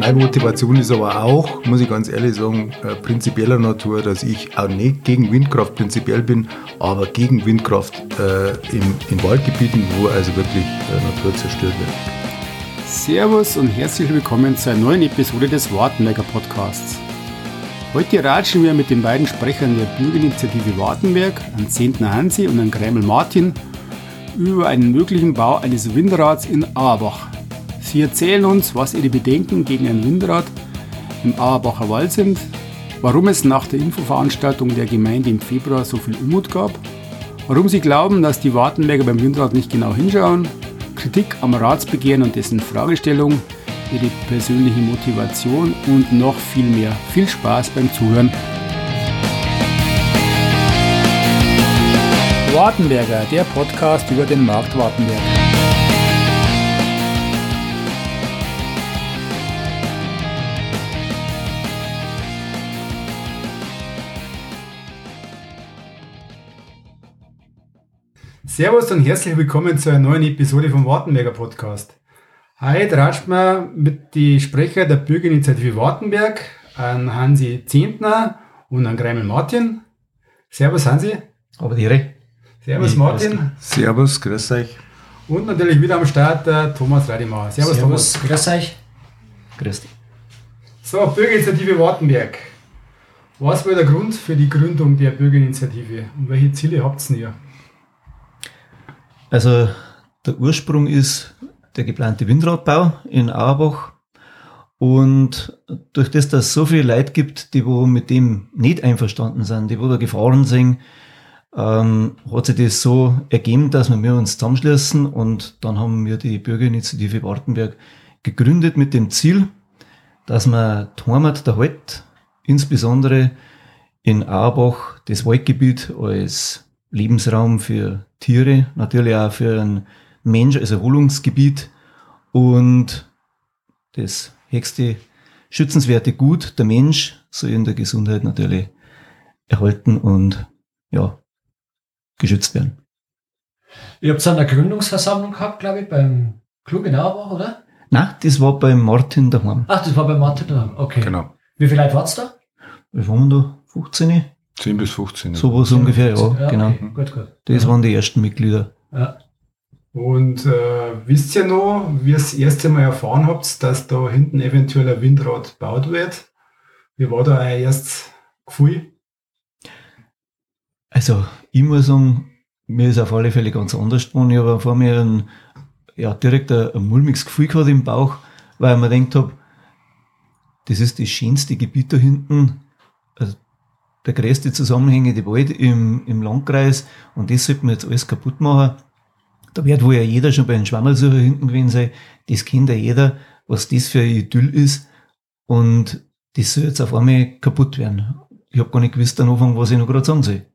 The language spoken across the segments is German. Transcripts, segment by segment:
Meine Motivation ist aber auch, muss ich ganz ehrlich sagen, äh, prinzipieller Natur, dass ich auch nicht gegen Windkraft prinzipiell bin, aber gegen Windkraft äh, in, in Waldgebieten, wo also wirklich äh, Natur zerstört wird. Servus und herzlich willkommen zu einer neuen Episode des Wartenberger Podcasts. Heute ratschen wir mit den beiden Sprechern der Bürgerinitiative Wartenberg, an 10. Hansi und an Grämel Martin, über einen möglichen Bau eines Windrads in Auerbach. Sie erzählen uns, was ihre Bedenken gegen ein Windrad im Auerbacher Wald sind, warum es nach der Infoveranstaltung der Gemeinde im Februar so viel Unmut gab, warum sie glauben, dass die Wartenberger beim Windrad nicht genau hinschauen, Kritik am Ratsbegehren und dessen Fragestellung, ihre persönliche Motivation und noch viel mehr. Viel Spaß beim Zuhören. Wartenberger, der Podcast über den Markt Wartenberg. Servus und herzlich willkommen zu einer neuen Episode vom Wartenberger Podcast. Heute ratscht man mit die Sprecher der Bürgerinitiative Wartenberg an Hansi Zehntner und an Greimel Martin. Servus Hansi. Aber die Ehre. Servus Martin. Servus, grüß euch. Und natürlich wieder am Start der Thomas Radimauer. Servus, Servus Thomas. grüß euch. Grüß dich. So, Bürgerinitiative Wartenberg. Was war der Grund für die Gründung der Bürgerinitiative und welche Ziele habt ihr? Also der Ursprung ist der geplante Windradbau in Auerbach. Und durch das, dass es so viele Leute gibt, die wo mit dem nicht einverstanden sind, die wo da Gefahren sehen, ähm, hat sich das so ergeben, dass wir uns zusammenschließen und dann haben wir die Bürgerinitiative Wartenberg gegründet mit dem Ziel, dass man die Heimat der Halt, insbesondere in Auerbach, das Waldgebiet als Lebensraum für Tiere, natürlich auch für einen Mensch als Erholungsgebiet und das höchste schützenswerte Gut, der Mensch, soll in der Gesundheit natürlich erhalten und ja, geschützt werden. Ihr habt es an der Gründungsversammlung gehabt, glaube ich, beim Klug in Auerbach, oder? Nein, das war beim Martin daheim. Ach, das war bei Martin daheim, okay. Genau. Wie viele Leute wart's da? Wir waren da 15. 10 bis 15. So was ungefähr, ja, ja genau. Okay. Gut, gut. Das ja. waren die ersten Mitglieder. Ja. Und äh, wisst ihr noch, wie ihr das erste Mal erfahren habt, dass da hinten eventuell ein Windrad gebaut wird? Wie war da euer erstes Gefühl? Also, ich muss sagen, mir ist auf alle Fälle ganz anders geworden. Ich habe vor mir ein, ja, direkt ein, ein mulmiges Gefühl gehabt im Bauch, weil ich mir gedacht habe, das ist das schönste Gebiet da hinten. Der größte zusammenhängende Wald im, im Landkreis und das sollte man jetzt alles kaputt machen. Da wird wohl ja jeder schon bei den Schwammelsucher hinten gewesen sein. Das kennt ja jeder, was das für ein Idyll ist. Und das soll jetzt auf einmal kaputt werden. Ich habe gar nicht gewusst am Anfang, was ich noch gerade sagen soll.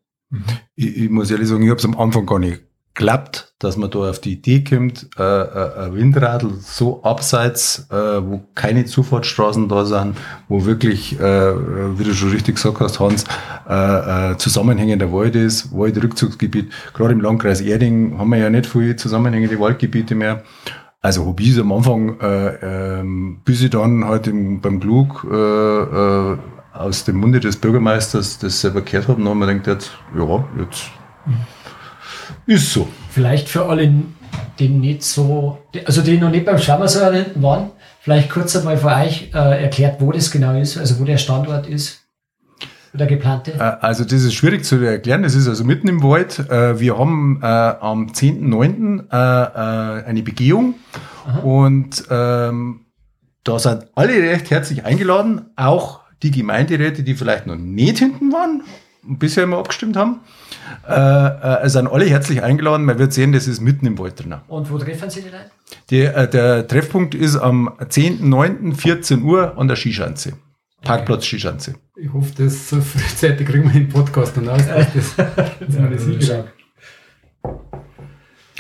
Ich, ich muss ehrlich sagen, ich habe es am Anfang gar nicht klappt, dass man da auf die Idee kommt, äh, äh, ein Windradl so abseits, äh, wo keine Zufahrtsstraßen da sind, wo wirklich, äh, wie du schon richtig gesagt hast, Hans, äh, äh, zusammenhängender Wald ist, Waldrückzugsgebiet. Gerade im Landkreis Erding haben wir ja nicht viele zusammenhängende Waldgebiete mehr. Also habe ich es am Anfang, äh, ähm, bis ich dann halt im, beim Klug äh, äh, aus dem Munde des Bürgermeisters das selber gehört habe, dann haben wir gedacht, jetzt, ja, jetzt ist so. Vielleicht für alle, die nicht so, also die noch nicht beim Schwammersäuer hinten waren, vielleicht kurz einmal für euch äh, erklärt, wo das genau ist, also wo der Standort ist. Der geplante? Äh, also das ist schwierig zu erklären. Das ist also mitten im Wald. Äh, wir haben äh, am 10.9. eine Begehung Aha. und ähm, da sind alle recht herzlich eingeladen, auch die Gemeinderäte, die vielleicht noch nicht hinten waren und bisher immer abgestimmt haben. Äh, äh, sind alle herzlich eingeladen. Man wird sehen, das ist mitten im Wald drin. Und wo treffen Sie die Leute? Die, äh, der Treffpunkt ist am 10.09. 14 Uhr an der Skischanze. Parkplatz Skischanze. Ich hoffe, dass so frühzeitig kriegen wir den Podcast dann aus. Das, das ja, das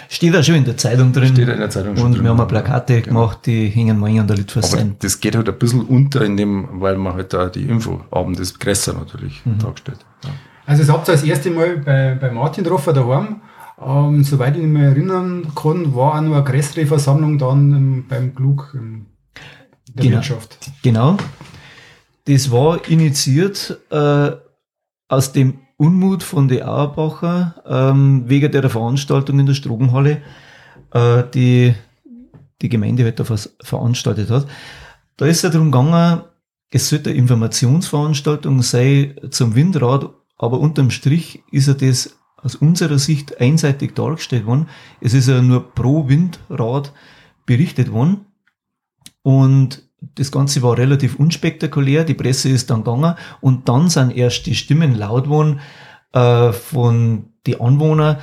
Steht da schon in der Zeitung drin. Steht in der Zeitung schon Und drin. wir haben Plakate genau. gemacht, die hängen morgen an der Litfaß sein. Das geht halt ein bisschen unter in dem, weil man halt da die Info abend das größer natürlich mhm. dargestellt. Ja. Also das habt ihr das erste Mal bei, bei Martin getroffen daheim. Ähm, soweit ich mich erinnern kann, war auch noch eine größere Versammlung dann im, beim Klug. der Genau. Wirtschaft. Genau. Das war initiiert äh, aus dem Unmut von den Auerbacher ähm, wegen der Veranstaltung in der Strogenhalle, äh, die die Gemeinde halt da vers- veranstaltet hat. Da ist es darum gegangen, es sollte eine Informationsveranstaltung sein zum Windrad, aber unterm Strich ist ja das aus unserer Sicht einseitig dargestellt worden. Es ist ja nur pro Windrad berichtet worden. Und das Ganze war relativ unspektakulär. Die Presse ist dann gegangen und dann sind erst die Stimmen laut worden äh, von die Anwohner,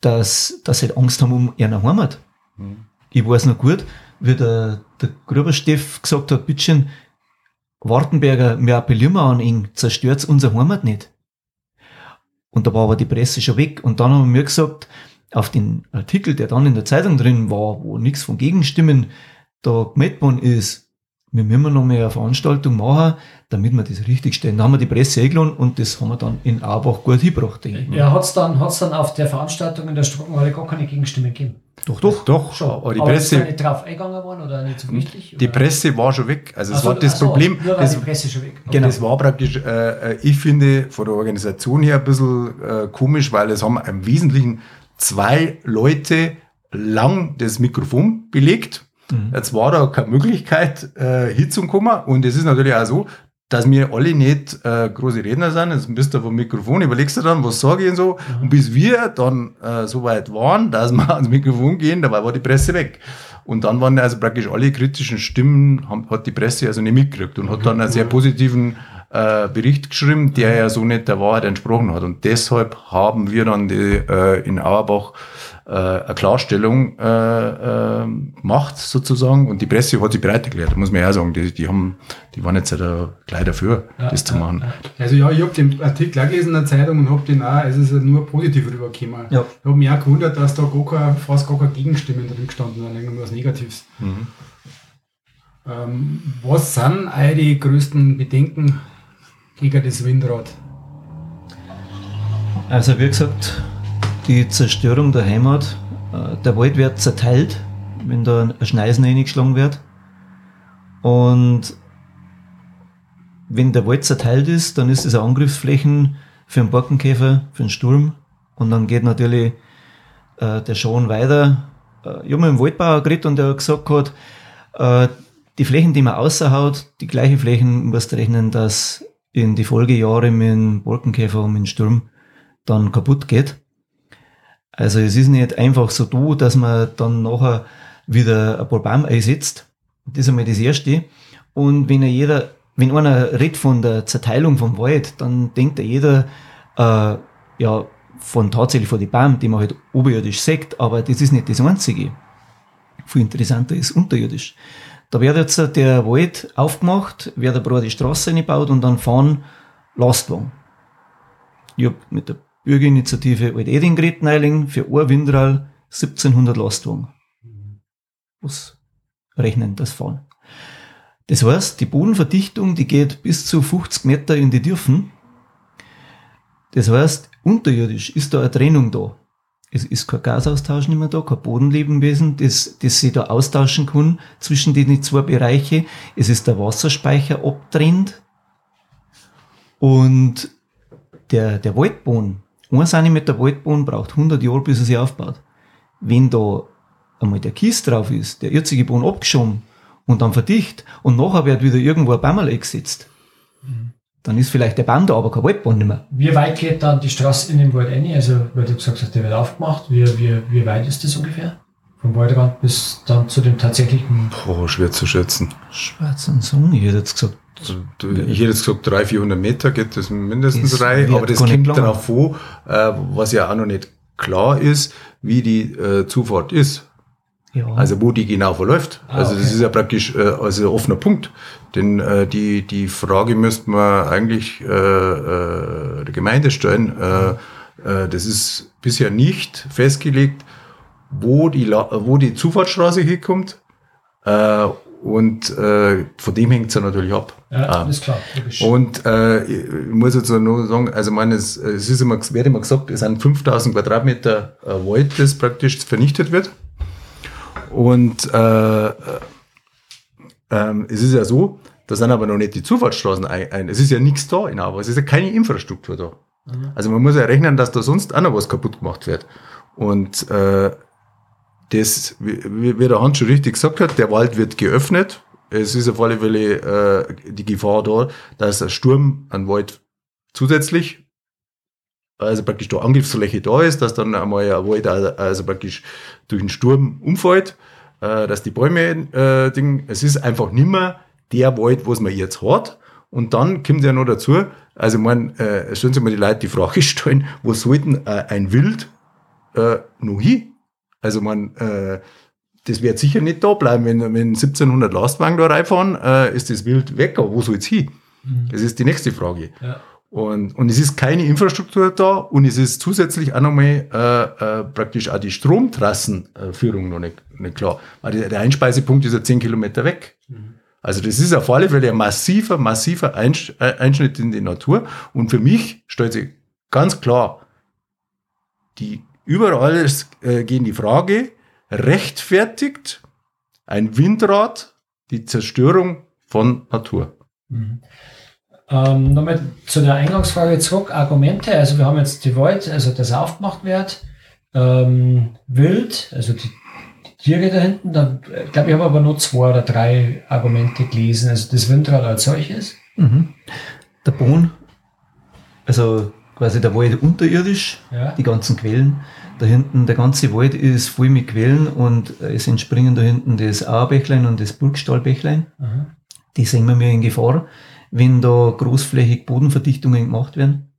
dass, dass sie halt Angst haben um ihre Heimat. Ich weiß noch gut, wie der, der Grubersteff gesagt hat, bitteschön, Wartenberger, wir appellieren mal an ihn, zerstört unsere Heimat nicht. Und da war aber die Presse schon weg. Und dann haben wir gesagt, auf den Artikel, der dann in der Zeitung drin war, wo nichts von Gegenstimmen da gemeldet worden ist, wir müssen noch mehr eine Veranstaltung machen, damit wir das richtig stellen. Da haben wir die Presse eingeladen und das haben wir dann in Aubach gut hingebracht, denke ich. mal. Ja, hat's dann, hat's dann auf der Veranstaltung in der Strockenhalle gar keine Gegenstimmen gegeben. Doch, doch. Doch, Schon. aber die aber ist da Presse, nicht drauf eingegangen worden oder nicht so wichtig? die oder? Presse war schon weg. Also es so, war das so, Problem. Nur weil Das, die Presse schon weg. Okay. Genau. das war praktisch, äh, äh, ich finde, von der Organisation her ein bisschen äh, komisch, weil es haben im Wesentlichen zwei Leute lang das Mikrofon belegt. Jetzt war da keine Möglichkeit, äh, hinzukommen. Und es ist natürlich auch so, dass wir alle nicht äh, große Redner sind. Jetzt bist du vom Mikrofon, überlegst du dann, was sage ich und so. Und bis wir dann äh, so weit waren, dass wir ans Mikrofon gehen, dabei war die Presse weg. Und dann waren also praktisch alle kritischen Stimmen, haben, hat die Presse also nicht mitgekriegt und hat dann einen sehr positiven äh, Bericht geschrieben, der ja so nicht der Wahrheit entsprochen hat. Und deshalb haben wir dann die, äh, in Auerbach eine Klarstellung äh, äh, gemacht sozusagen und die Presse hat sich bereit erklärt, muss man ja auch sagen. Die, die, haben, die waren jetzt ja da gleich dafür, Ja, das zu ja, machen. ja. Also ja, ich habe den Artikel auch gelesen in der Zeitung und habe den auch, es ist ja nur positiv rübergekommen. Ja. Ich habe mich auch gewundert, dass da gar keine, fast gar keine Gegenstimmen drin gestanden sind, irgendwas Negatives. Mhm. Ähm, was sind eure größten Bedenken gegen das Windrad? Also wie gesagt, die Zerstörung der Heimat, äh, der Wald wird zerteilt, wenn da ein Schneisen eingeschlagen wird. Und wenn der Wald zerteilt ist, dann ist es eine Angriffsflächen für einen Borkenkäfer, für einen Sturm. Und dann geht natürlich äh, der Schaden weiter. Äh, ich habe mit dem Waldbauer geredet und der hat gesagt hat, äh, die Flächen, die man außerhaut, die gleiche Flächen musst du rechnen, dass in die Folgejahre mit dem Borkenkäfer und mit dem Sturm dann kaputt geht. Also es ist nicht einfach so da, dass man dann nachher wieder ein paar Baum einsetzt. Das ist einmal das Erste. Und wenn ja jeder, wenn einer redet von der Zerteilung vom Wald, dann denkt ja jeder, äh, ja, von tatsächlich von den Baum, die man halt oberirdisch sieht, aber das ist nicht das Einzige. Viel interessanter ist unterirdisch. Da wird jetzt der Wald aufgemacht, wird eine breite Straße eingebaut und dann fahren Lastwagen. Ich hab mit der Bürgerinitiative Alt Eding geredet, neuling, für ein Windrall 1700 Lastwagen. Was rechnen das fahren? Das heißt, die Bodenverdichtung, die geht bis zu 50 Meter in die Dürfen. Das heißt, unterirdisch ist da eine Trennung da. Es ist kein Gasaustausch nicht mehr da, kein Bodenlebenwesen, das, das sich da austauschen kann zwischen den zwei Bereiche. Es ist der Wasserspeicher abtrennt. Und der, der Waldboden, ein Zentimeter Waldboden braucht 100 Jahre, bis er sich aufbaut. Wenn da einmal der Kies drauf ist, der jetzige Boden abgeschoben und dann verdicht und nachher wird wieder irgendwo ein Baum eingesetzt, dann ist vielleicht der Baum da, aber kein Waldboden nicht mehr. Wie weit geht dann die Straße in den Wald rein? Also, weil du gesagt hast, der wird aufgemacht. Wie, wie, wie weit ist das ungefähr? Vom Waldrand bis dann zu dem tatsächlichen. Boah, schwer zu schätzen. Schwarz und Song, ich hätte jetzt gesagt, Ich hätte jetzt gesagt, 300, 400 Meter geht das mindestens Das rein, aber das kommt lange. darauf vor, äh, was ja auch noch nicht klar ist, wie die äh, Zufahrt ist. ja, Also wo die genau verläuft. Ah, also das okay. ist ja praktisch äh, also ein offener Punkt. Denn äh, die, die Frage müsste man eigentlich äh, äh, der Gemeinde stellen. Äh, äh, das ist bisher nicht festgelegt, wo die, La wo die Zufahrtsstraße hinkommt. Äh, und äh, von dem hängt es ja natürlich ab. Ja, Ah. ist klar. Logisch. Und äh, ich muss jetzt nur sagen, also meine, es, es ist immer, wird immer gesagt, es sind 5000 Quadratmeter äh, Wald, das praktisch vernichtet wird. Und äh, ähm, es ist ja so, da sind aber noch nicht die Zufahrtsstraßen ein. ein. Es ist ja nichts da in Auerbach, es ist ja keine Infrastruktur da. Mhm. Also man muss ja rechnen, dass da sonst auch noch was kaputt gemacht wird. Und äh, das, wie, wie der Hans schon richtig gesagt hat, der Wald wird geöffnet. Es ist auf alle Fälle äh, die Gefahr da, dass ein Sturm an Wald zusätzlich also praktisch da Angriffsfläche da ist, dass dann einmal ein Wald also praktisch durch den Sturm umfällt, äh, dass die Bäume äh, Ding, es ist einfach nimmer der Wald, was man jetzt hat. Und dann kommt ja noch dazu, also man, äh, stellen sich mal die Leute die Frage stellen, wo sollten äh, ein Wild äh, noch hin? Also man, äh, das wird sicher nicht da bleiben, wenn, wenn 1700 Lastwagen da reinfahren, äh, ist das Wild weg, aber wo soll es hin? Mhm. Das ist die nächste Frage. Ja. Und, und es ist keine Infrastruktur da und es ist zusätzlich auch nochmal äh, äh, praktisch auch die Stromtrassenführung noch nicht, nicht klar. Weil der, der Einspeisepunkt ist ja 10 Kilometer weg. Mhm. Also das ist auf alle Fälle ein massiver, massiver äh, Einschnitt in die Natur. Und für mich stellt sich ganz klar, die überall äh, gehen die Frage, rechtfertigt ein Windrad die Zerstörung von Natur? Mhm. Ähm, nochmal zu der Eingangsfrage zurück, Argumente. Also wir haben jetzt die Wald, also das aufgemacht wird, ähm, Wild, also die, die Tiere da hinten. Dann, ich glaube, ich habe aber nur zwei oder drei Argumente gelesen. Also das Windrad als solches. Mhm. Der Bohn, also quasi der Wald unterirdisch, ja. die ganzen Quellen. Da hinten, der ganze Wald ist voll mit Quellen und es entspringen da hinten das Auerbächlein und das Burgstallbächlein. Mhm. Die sehen wir mir in Gefahr wenn da großflächig Bodenverdichtungen gemacht werden,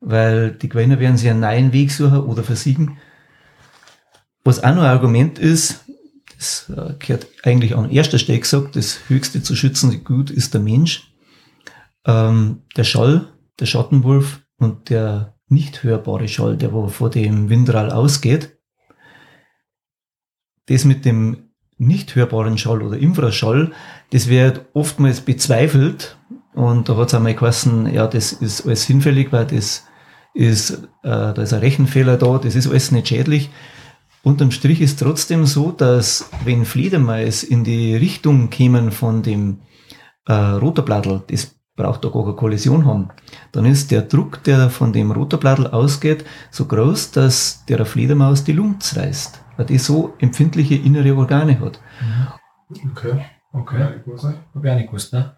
weil die Quellen werden sich einen neuen Weg suchen oder versiegen. Was auch noch ein Argument ist, das äh, gehört eigentlich an erster Stelle gesagt, das höchste zu schützende Gut ist der Mensch. Ähm, der Schall, der Schattenwolf und der nicht hörbare Schall, der vor dem Windrall ausgeht, das mit dem nicht hörbaren Schall oder Infraschall, das wird oftmals bezweifelt und da hat es einmal geheißen, ja, das ist alles hinfällig, weil das ist, äh, da ist ein Rechenfehler da, das ist alles nicht schädlich. Unterm Strich ist trotzdem so, dass wenn Fledermais in die Richtung kämen von dem äh, Rotorblattl, das braucht da gar keine Kollision haben, dann ist der Druck, der von dem Rotorblattl ausgeht, so groß, dass der Fledermaus die Lunge reißt weil die so empfindliche innere Organe hat. Mhm. Okay, okay. Hab ich auch nicht gewusst, ne?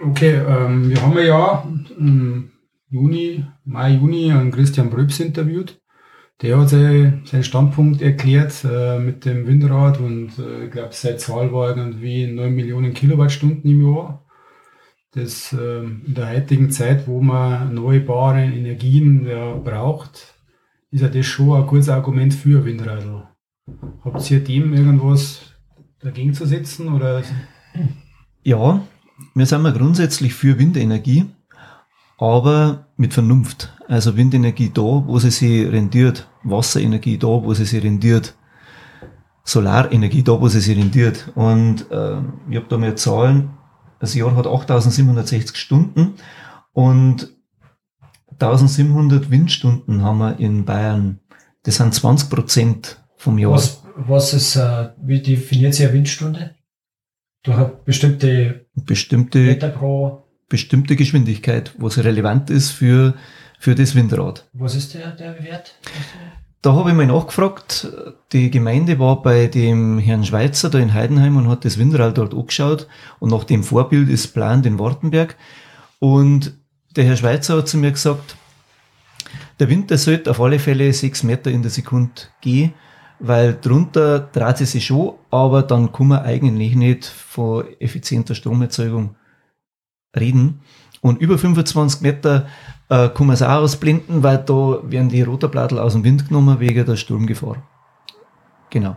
Okay, ähm, wir haben ja im Juni, Mai, Juni einen Christian Bröbs interviewt. Der hat seinen Standpunkt erklärt äh, mit dem Windrad und äh, ich glaube, seine Zahl war irgendwie 9 Millionen Kilowattstunden im Jahr das äh, in der heutigen Zeit, wo man erneuerbare Energien ja, braucht, ist ja das schon ein gutes Argument für Windradl. Habt ihr dem irgendwas dagegen zu setzen? Oder? Ja, wir sind mal grundsätzlich für Windenergie, aber mit Vernunft. Also Windenergie da, wo sie sich rendiert, Wasserenergie da, wo sie sich rendiert, Solarenergie da, wo sie sich rendiert. Und äh, ich habe da mal Zahlen, das Jahr hat 8760 Stunden und 1700 Windstunden haben wir in Bayern. Das sind 20 Prozent vom Jahr. Was, was ist, äh, wie definiert sich eine Windstunde? Durch eine bestimmte, bestimmte Meter pro bestimmte Geschwindigkeit, was relevant ist für, für das Windrad. Was ist der, der Wert? Da habe ich mal nachgefragt. Die Gemeinde war bei dem Herrn Schweizer da in Heidenheim und hat das Windrad dort angeschaut und nach dem Vorbild ist plant in Wartenberg. Und der Herr Schweizer hat zu mir gesagt, der Winter sollte auf alle Fälle sechs Meter in der Sekunde gehen, weil drunter dreht sie sich schon, aber dann kann man eigentlich nicht von effizienter Stromerzeugung reden. Und über 25 Meter äh, kann man es auch ausblenden, weil da werden die Rotorblattel aus dem Wind genommen wegen der Sturmgefahr. Genau.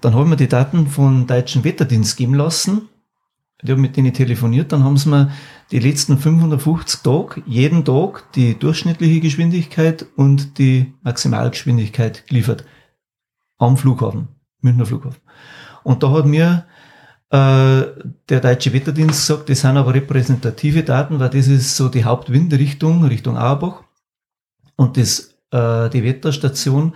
Dann haben wir die Daten vom Deutschen Wetterdienst geben lassen. Ich habe mit denen telefoniert, dann haben sie mir die letzten 550 Tage, jeden Tag die durchschnittliche Geschwindigkeit und die Maximalgeschwindigkeit geliefert. Am Flughafen, Münchner Flughafen. Und da hat mir der Deutsche Wetterdienst sagt, das sind aber repräsentative Daten, weil das ist so die Hauptwindrichtung, Richtung Auerbach. Und das, äh, die Wetterstation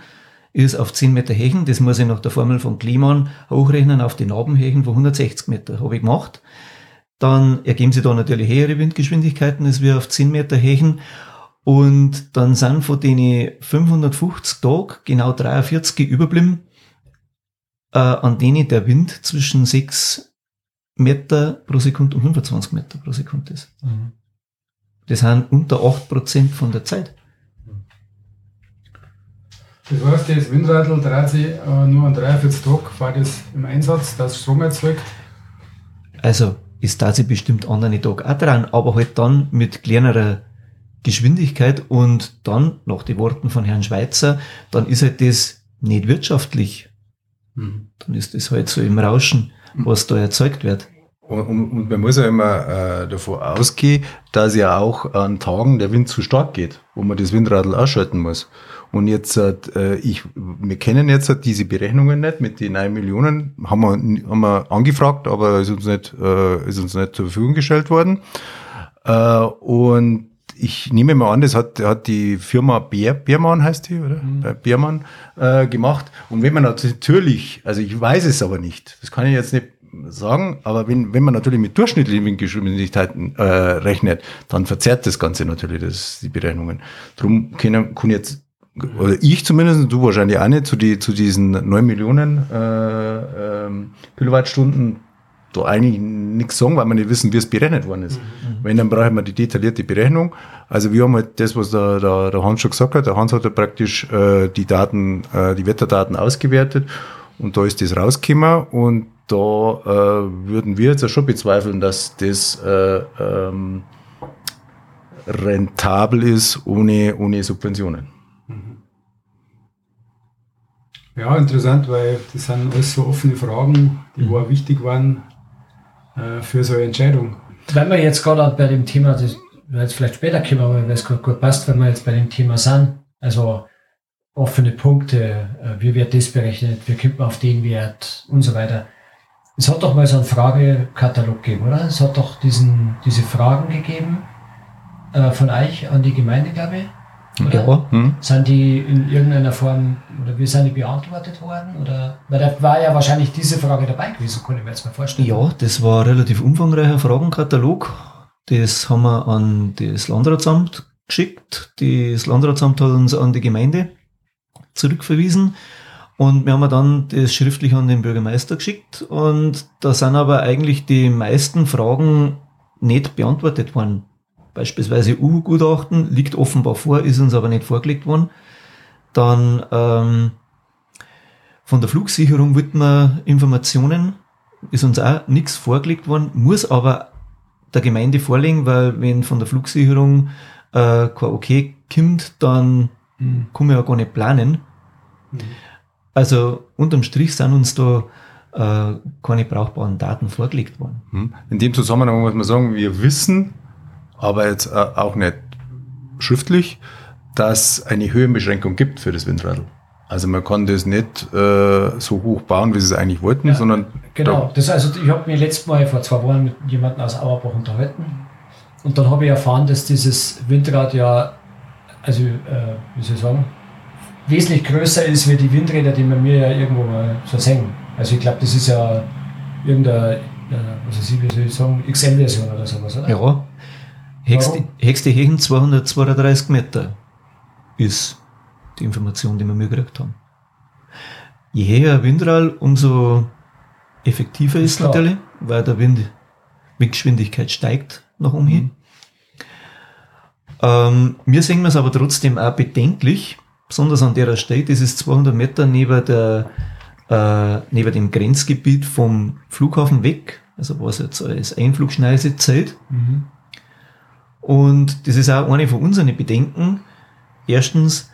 ist auf 10 Meter Hechen. Das muss ich nach der Formel von Kliman hochrechnen auf die Narbenhechen von 160 Meter. Habe ich gemacht. Dann ergeben sich da natürlich höhere Windgeschwindigkeiten als wir auf 10 Meter Hechen. Und dann sind von den 550 Tagen genau 43 überblieben, äh, an denen der Wind zwischen 6 Meter pro Sekunde und 25 Meter pro Sekunde ist. Mhm. Das sind unter 8% von der Zeit. Das heißt, das Windradl dreht sich äh, nur an 43 Tagen, war das im Einsatz, das Strom erzeugt? Also, ist da sie bestimmt andere Tage auch dran, aber halt dann mit kleinerer Geschwindigkeit und dann, nach den Worten von Herrn Schweizer, dann ist halt das nicht wirtschaftlich. Mhm. Dann ist das halt so im Rauschen, was da erzeugt wird. Und, und, man muss ja immer äh, davon ausgehen, dass ja auch an Tagen der Wind zu stark geht, wo man das Windradl ausschalten muss. Und jetzt, äh, ich, wir kennen jetzt diese Berechnungen nicht mit den 9 Millionen, haben wir, haben wir angefragt, aber ist uns nicht, äh, ist uns nicht zur Verfügung gestellt worden. Äh, und ich nehme mal an, das hat, hat die Firma Bär, Bärmann heißt die, oder? Mhm. Bärmann äh, gemacht. Und wenn man natürlich, also ich weiß es aber nicht, das kann ich jetzt nicht sagen, aber wenn, wenn man natürlich mit durchschnittlichen Windgeschwindigkeiten äh, rechnet, dann verzerrt das Ganze natürlich das, die Berechnungen. Drum können, kann jetzt, oder ich zumindest, du wahrscheinlich auch nicht, zu, die, zu diesen neun Millionen äh, ähm, Kilowattstunden da eigentlich nichts sagen, weil wir nicht wissen, wie es berechnet worden ist. Mhm. Wenn, dann brauchen wir die detaillierte Berechnung. Also wir haben halt das, was der, der, der Hans schon gesagt hat. Der Hans hat ja praktisch äh, die Daten, äh, die Wetterdaten ausgewertet und da ist das rausgekommen und da äh, würden wir jetzt ja schon bezweifeln, dass das äh, ähm, rentabel ist ohne, ohne Subventionen. Ja, interessant, weil das sind alles so offene Fragen, die mhm. wichtig waren äh, für so eine Entscheidung. Wenn wir jetzt gerade bei dem Thema, das jetzt vielleicht später kommen, aber wenn es gut, gut passt, wenn wir jetzt bei dem Thema sind, also offene Punkte, äh, wie wird das berechnet, wie kommt man auf den Wert und so weiter. Es hat doch mal so einen Fragekatalog gegeben, oder? Es hat doch diesen, diese Fragen gegeben äh, von euch an die Gemeinde, glaube ich. Ja. Hm. Sind die in irgendeiner Form, oder wie sind die beantwortet worden? Oder, weil da war ja wahrscheinlich diese Frage dabei gewesen, kann ich mir jetzt mal vorstellen. Ja, das war ein relativ umfangreicher Fragenkatalog. Das haben wir an das Landratsamt geschickt. Das Landratsamt hat uns an die Gemeinde zurückverwiesen. Und wir haben dann das schriftlich an den Bürgermeister geschickt. Und da sind aber eigentlich die meisten Fragen nicht beantwortet worden. Beispielsweise U-Gutachten liegt offenbar vor, ist uns aber nicht vorgelegt worden. Dann ähm, von der Flugsicherung wird man Informationen, ist uns auch nichts vorgelegt worden, muss aber der Gemeinde vorlegen, weil wenn von der Flugsicherung äh, kein Okay kommt, dann mhm. kann man ja gar nicht planen. Mhm. Also unterm Strich sind uns da äh, keine brauchbaren Daten vorgelegt worden. Mhm. In dem Zusammenhang muss man sagen, wir wissen, aber jetzt äh, auch nicht schriftlich, dass eine Höhenbeschränkung gibt für das Windradl. Also man kann das nicht äh, so hoch bauen, wie sie es eigentlich wollten, ja, sondern. Genau, da das also ich habe mich letztes Mal vor zwei Wochen mit jemandem aus Auerbach unterhalten und dann habe ich erfahren, dass dieses Windrad ja, also äh, wie soll ich sagen, wesentlich größer ist wie die Windräder, die man mir ja irgendwo mal so sehen. Also ich glaube, das ist ja irgendeine, äh, was weiß ich, wie soll ich sagen, XL-Version oder sowas, oder? Ja. Höchste, höchste Hechen 232 Meter ist die Information, die wir mir gekriegt haben. Je höher Windrall, umso effektiver ist, ist natürlich, weil der Wind mit Geschwindigkeit steigt nach oben hin. Mhm. Ähm, wir sehen es aber trotzdem auch bedenklich, besonders an der Stelle, das ist 200 Meter neben, der, äh, neben dem Grenzgebiet vom Flughafen weg, also was jetzt als Einflugschneise zählt. Mhm. Und das ist auch eine von unseren Bedenken. Erstens,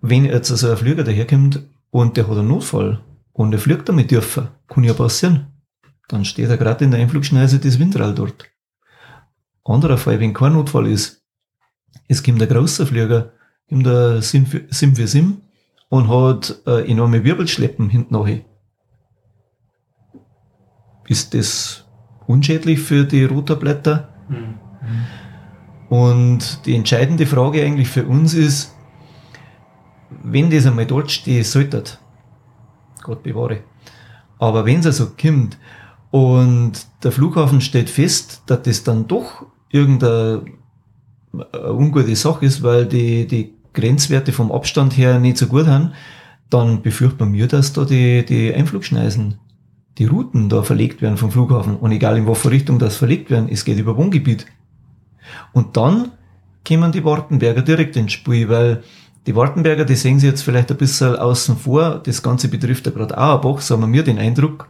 wenn jetzt also ein Flieger daherkommt und der hat einen Notfall und er fliegt damit dürfen, kann ja passieren. Dann steht er gerade in der Einflugschneise das Windrad dort. Anderer Fall, wenn kein Notfall ist, es kommt ein großer Flieger, kommt der Sim für Sim, für Sim und hat äh, enorme Wirbelschleppen hinten nachher. Ist das unschädlich für die Rotorblätter? Mhm. Und die entscheidende Frage eigentlich für uns ist, wenn das einmal dort stehen sollte, Gott bewahre, aber wenn es also kommt und der Flughafen stellt fest, dass das dann doch irgendeine eine ungute Sache ist, weil die, die Grenzwerte vom Abstand her nicht so gut haben, dann befürchtet man mir, dass da die, die Einflugschneisen, die Routen da verlegt werden vom Flughafen. Und egal in welche Richtung das verlegt werden, es geht über Wohngebiet. Und dann kommen die Wartenberger direkt ins Spiel, weil die Wartenberger, die sehen sie jetzt vielleicht ein bisschen außen vor. Das Ganze betrifft ja gerade Auerbach, so haben wir den Eindruck.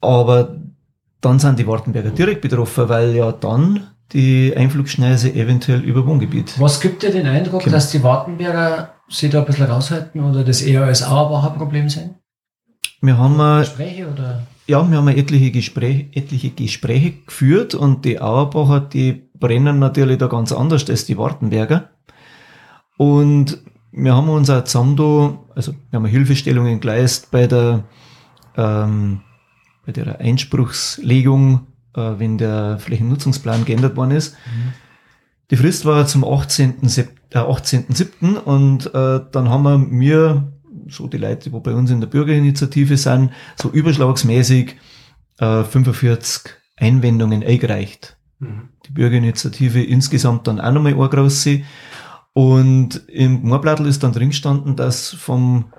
Aber dann sind die Wartenberger direkt betroffen, weil ja dann die Einflugschneise eventuell über Wohngebiet. Was gibt dir den Eindruck, Genau. dass die Wartenberger sich da ein bisschen raushalten oder das eher als Auerbacher Problem sehen? Wir haben, äh, Gespräche oder? Ja, wir haben etliche Gespräche, etliche Gespräche geführt und die Auerbacher, die brennen natürlich da ganz anders als die Wartenberger. Und wir haben uns auch zusammen da, also wir haben Hilfestellungen geleistet bei der, ähm, bei der Einspruchslegung, äh, wenn der Flächennutzungsplan geändert worden ist. Die Frist war zum 18. Sep- äh, 18.07. und äh, dann haben wir mir, so die Leute, die bei uns in der Bürgerinitiative sind, so überschlagsmäßig äh, 45 Einwendungen eingereicht. Die Bürgerinitiative insgesamt dann auch nochmal eine große. Und im Moorblattl ist dann drin gestanden, dass vom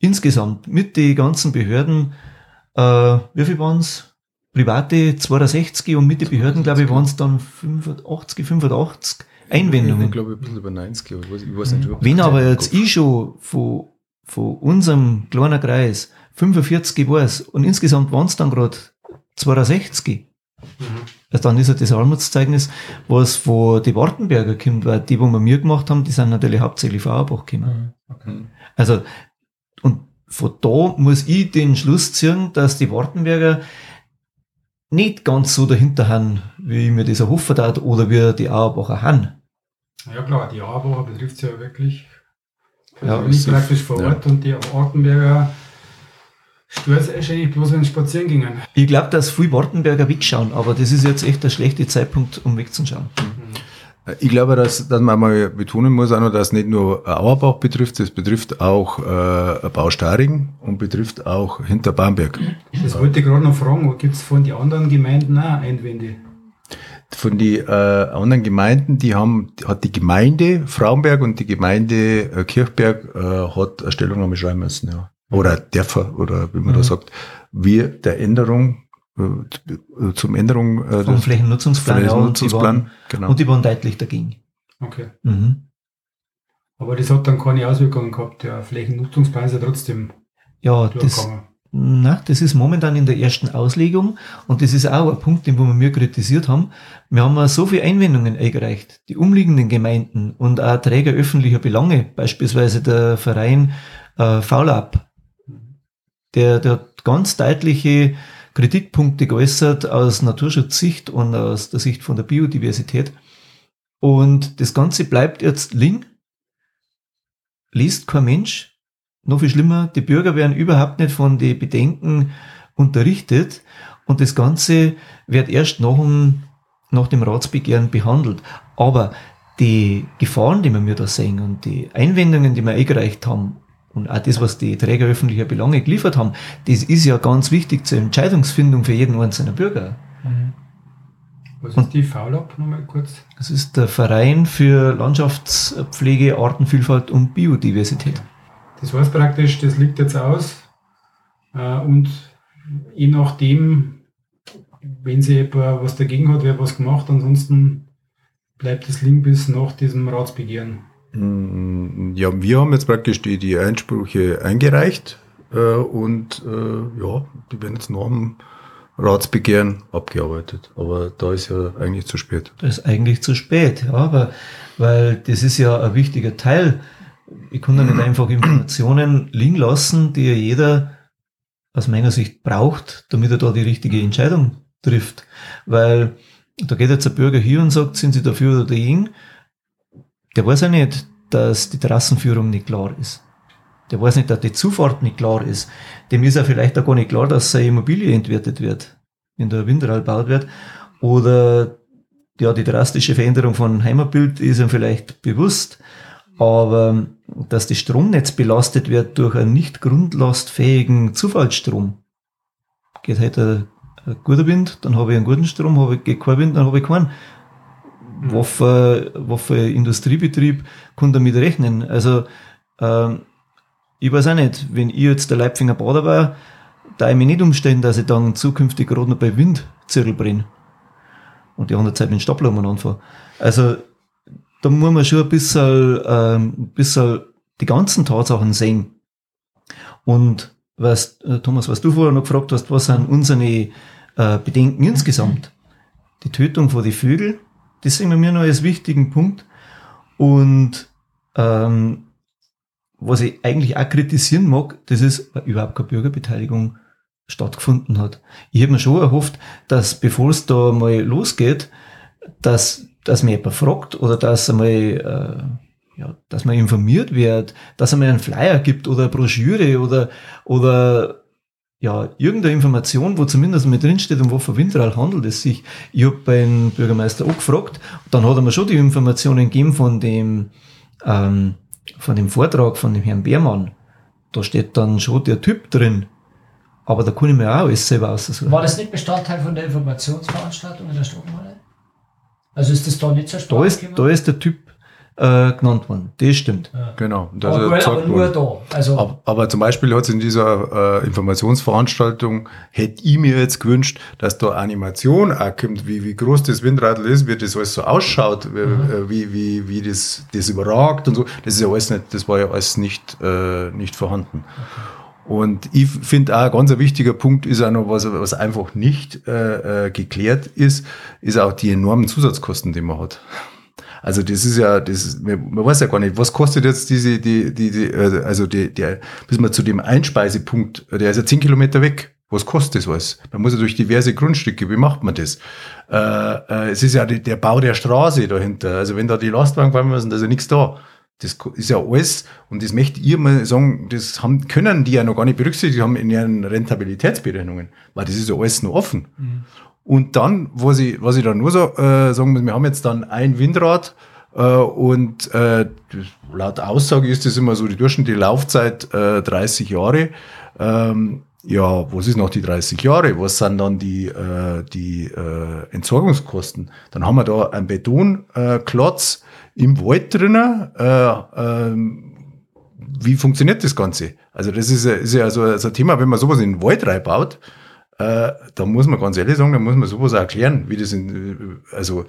insgesamt mit den ganzen Behörden, äh, wie viel waren's? Private 62 und mit den Behörden, glaube ich, waren es dann 85, 85 Einwendungen. Ich glaube, ein bisschen über 90, aber ich weiß, ich weiß nicht. Wenn aber jetzt ich schon von, von unserem kleinen Kreis 45 weiß und insgesamt waren es dann gerade 62, also dann ist ja das Armutszeugnis, was von die Wartenberger kommt, weil die, wo wir mir gemacht haben, die sind natürlich hauptsächlich von Auerbach gekommen. Okay. Also, und von da muss ich den Schluss ziehen, dass die Wartenberger nicht ganz so dahinter haben, wie ich mir das erhoffen hat oder wie die Auerbacher haben. Ja klar, die Auerbacher betrifft es ja wirklich Ja, so- praktisch vor ja. Ort und die Ortenberger es wahrscheinlich bloß, wenn sie spazieren gingen. Ich glaube, dass viele Wartenberger wegschauen, aber das ist jetzt echt der schlechte Zeitpunkt, um wegzuschauen. Ich glaube, dass, dass man mal betonen muss, auch noch, dass nicht nur Auerbach betrifft, es betrifft auch äh, Baustaring und betrifft auch Hinterbamberg. Das wollte ich gerade noch fragen, gibt es von den anderen Gemeinden auch Einwände? Von den äh, anderen Gemeinden, die haben, hat die Gemeinde Frauenberg und die Gemeinde äh, Kirchberg äh, hat eine Stellungnahme schreiben müssen, ja. Oder Dörfer, oder wie man da sagt, wir der Änderung, äh, zum Änderung äh, Vom des Flächennutzungsplan, ja, und die, Flächennutzungsplan, waren, genau. und die waren deutlich dagegen. Okay. Mhm. Aber das hat dann keine Auswirkungen gehabt. Der Flächennutzungsplan ist ja trotzdem Ja, das. Na, das ist momentan in der ersten Auslegung und das ist auch ein Punkt, den wir mir kritisiert haben. Wir haben so viele Einwendungen eingereicht. Die umliegenden Gemeinden und auch Träger öffentlicher Belange, beispielsweise der Verein äh, Faulab, der, der hat ganz deutliche Kritikpunkte geäußert aus Naturschutzsicht und aus der Sicht von der Biodiversität. Und das Ganze bleibt jetzt liegen, liest kein Mensch. Noch viel schlimmer, die Bürger werden überhaupt nicht von den Bedenken unterrichtet und das Ganze wird erst nach dem, nach dem Ratsbegehren behandelt. Aber die Gefahren, die wir mir da sehen und die Einwendungen, die wir eingereicht haben und auch das, was die Träger öffentlicher Belange geliefert haben, das ist ja ganz wichtig zur Entscheidungsfindung für jeden einzelnen Bürger. Mhm. Was und- ist die Faulab nochmal kurz? Das ist der Verein für Landschaftspflege, Artenvielfalt und Biodiversität. Das heißt praktisch, das liegt jetzt aus äh, und je nachdem, wenn sie etwa was dagegen hat, wer was gemacht, ansonsten bleibt es liegen bis nach diesem Ratsbegehren. Mm, Ja, wir haben jetzt praktisch die, die Einsprüche eingereicht äh, und äh, ja, die werden jetzt nach dem Ratsbegehren abgearbeitet. Aber da ist ja eigentlich zu spät. Das ist eigentlich zu spät, ja, aber, weil das ist ja ein wichtiger Teil. Ich kann da nicht einfach Informationen liegen lassen, die ja jeder aus meiner Sicht braucht, damit er da die richtige Entscheidung trifft. Weil da geht jetzt ein Bürger hier und sagt, sind Sie dafür oder dagegen? Der weiß ja nicht, dass die Trassenführung nicht klar ist. Der weiß nicht, dass die Zufahrt nicht klar ist. Dem ist ja vielleicht auch gar nicht klar, dass seine Immobilie entwertet wird, wenn der Windrad gebaut wird. Oder ja, die drastische Veränderung von Heimatbild ist ihm vielleicht bewusst, Aber dass das Stromnetz belastet wird durch einen nicht grundlastfähigen Zufallsstrom, geht heute ein, ein guter Wind, dann habe ich einen guten Strom, habe ich geht kein Wind, dann habe ich keinen. Mhm. Waffe Industriebetrieb kann damit rechnen. Also ähm, ich weiß auch nicht, wenn ich jetzt der Leipfinger Bader war, da ich mich nicht umstellen, dass ich dann zukünftig gerade noch bei Wind Zirkel brenne. Und die andere Zeit mit Stapler anfangen. Also da muss man schon ein bisschen, ähm, ein bisschen die ganzen Tatsachen sehen. Und was, äh, Thomas, was du vorher noch gefragt hast, was sind unsere äh, Bedenken insgesamt? Die Tötung von den Vögeln, das sehen wir mir noch als wichtigen Punkt. Und ähm, was ich eigentlich auch kritisieren mag, das ist, weil überhaupt keine Bürgerbeteiligung stattgefunden hat. Ich habe mir schon erhofft, dass bevor es da mal losgeht, dass, dass mir jemand fragt oder dass einmal, äh, ja, dass man informiert wird, dass einmal einen Flyer gibt oder eine Broschüre oder, oder ja, irgendeine Information, wo zumindest mal drinsteht, um wofür Winterall handelt es sich. Ich habe beim Bürgermeister auch gefragt, dann hat er mir schon die Informationen gegeben von dem, ähm, von dem Vortrag von dem Herrn Beermann. Da steht dann schon der Typ drin. Aber da kann ich mir auch alles selber aussuchen. War das nicht Bestandteil von der Informationsveranstaltung in der Stockhalle? Also ist das da nicht stark? Da ist, da ist der Typ äh, genannt worden. Das stimmt. Ja. Genau. Das aber, nur, aber nur da. Also aber, aber, zum Beispiel hat es in dieser äh, Informationsveranstaltung, hätte ich mir jetzt gewünscht, dass da Animation auch kommt, wie, wie groß das Windradl ist, wie das alles so ausschaut, wie, mhm. Äh, wie, wie, wie das, das überragt und so. Das ist ja alles nicht, das war ja alles nicht, äh, nicht vorhanden. Okay. Und ich finde auch ein ganz wichtiger Punkt ist auch noch, was, was einfach nicht äh, äh geklärt ist, ist auch die enormen Zusatzkosten, die man hat. Also das ist ja, das, man, man weiß ja gar nicht, was kostet jetzt diese, die, die, die äh, also die, der, bis man zu dem Einspeisepunkt, der ist ja zehn Kilometer weg. Was kostet das alles? Man muss ja durch diverse Grundstücke, wie macht man das? Äh, äh, es ist ja die, der Bau der Straße dahinter. Also wenn da die Lastwagen fahren müssen, da ist ja nichts da. Das ist ja alles, und das möchte ich mal sagen, das haben, können die ja noch gar nicht berücksichtigt haben in ihren Rentabilitätsberechnungen, weil das ist ja alles noch offen. Mhm. Und dann, was ich, was ich dann nur so äh, sagen muss, wir haben jetzt dann ein Windrad äh, und äh, laut Aussage ist das immer so die durchschnittliche Laufzeit äh, 30 Jahre. Ähm, ja, was ist noch die 30 Jahre? Was sind dann die, äh, die äh, Entsorgungskosten? Dann haben wir da einen Betonklotz äh, im Wald drinnen. Äh, ähm, wie funktioniert das Ganze? Also das ist, ist ja so, so ein Thema, wenn man sowas in den Wald reinbaut, äh, da muss man ganz ehrlich sagen, da muss man sowas erklären, wie das in, also,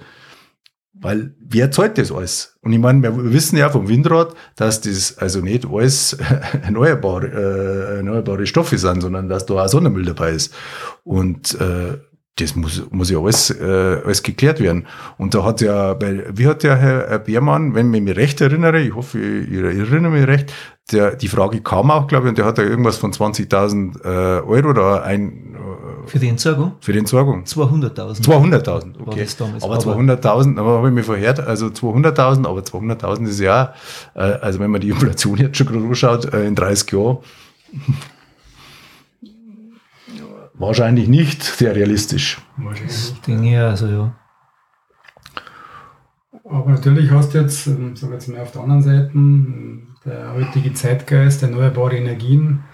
weil wer zahlt das alles? Und ich meine, wir wissen ja vom Windrad, dass das also nicht alles erneuerbare, äh, erneuerbare Stoffe sind, sondern dass da auch Sonnenmüll dabei ist. Und äh, das muss, muss ja alles, äh, alles geklärt werden. Und da hat ja, bei, wie hat der Herr Beermann, wenn ich mich recht erinnere, ich hoffe, ich, ich erinnere mich recht, der, die Frage kam auch, glaube ich, und der hat da irgendwas von 20.000 äh, Euro da ein. Äh, für die Entsorgung? Für die Entsorgung. 200.000. 200.000, okay. Aber 200.000, aber habe ich mir verhört, also 200.000, aber 200.000 ist ja, äh, also wenn man die Inflation jetzt schon gerade anschaut, äh, in 30 Jahren, wahrscheinlich nicht sehr realistisch. Das denke ich also ja. Aber natürlich hast du jetzt, ähm, sagen wir jetzt mal auf der anderen Seite, der heutige Zeitgeist, erneuerbare Energien,